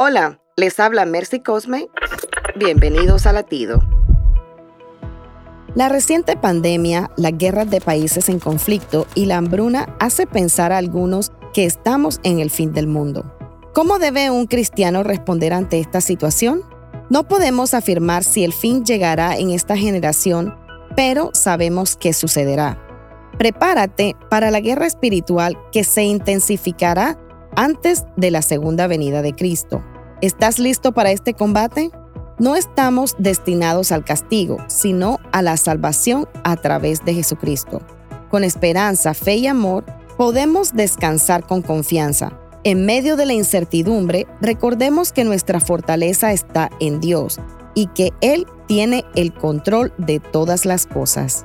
Hola, les habla Mercy Cosme. Bienvenidos a Latido. La reciente pandemia, las guerras de países en conflicto y la hambruna hace pensar a algunos que estamos en el fin del mundo. ¿Cómo debe un cristiano responder ante esta situación? No podemos afirmar si el fin llegará en esta generación, pero sabemos que sucederá. Prepárate para la guerra espiritual que se intensificará antes de la segunda venida de Cristo. ¿Estás listo para este combate? No estamos destinados al castigo, sino a la salvación a través de Jesucristo. Con esperanza, fe y amor, podemos descansar con confianza en medio de la incertidumbre, recordemos que nuestra fortaleza está en Dios y que Él tiene el control de todas las cosas.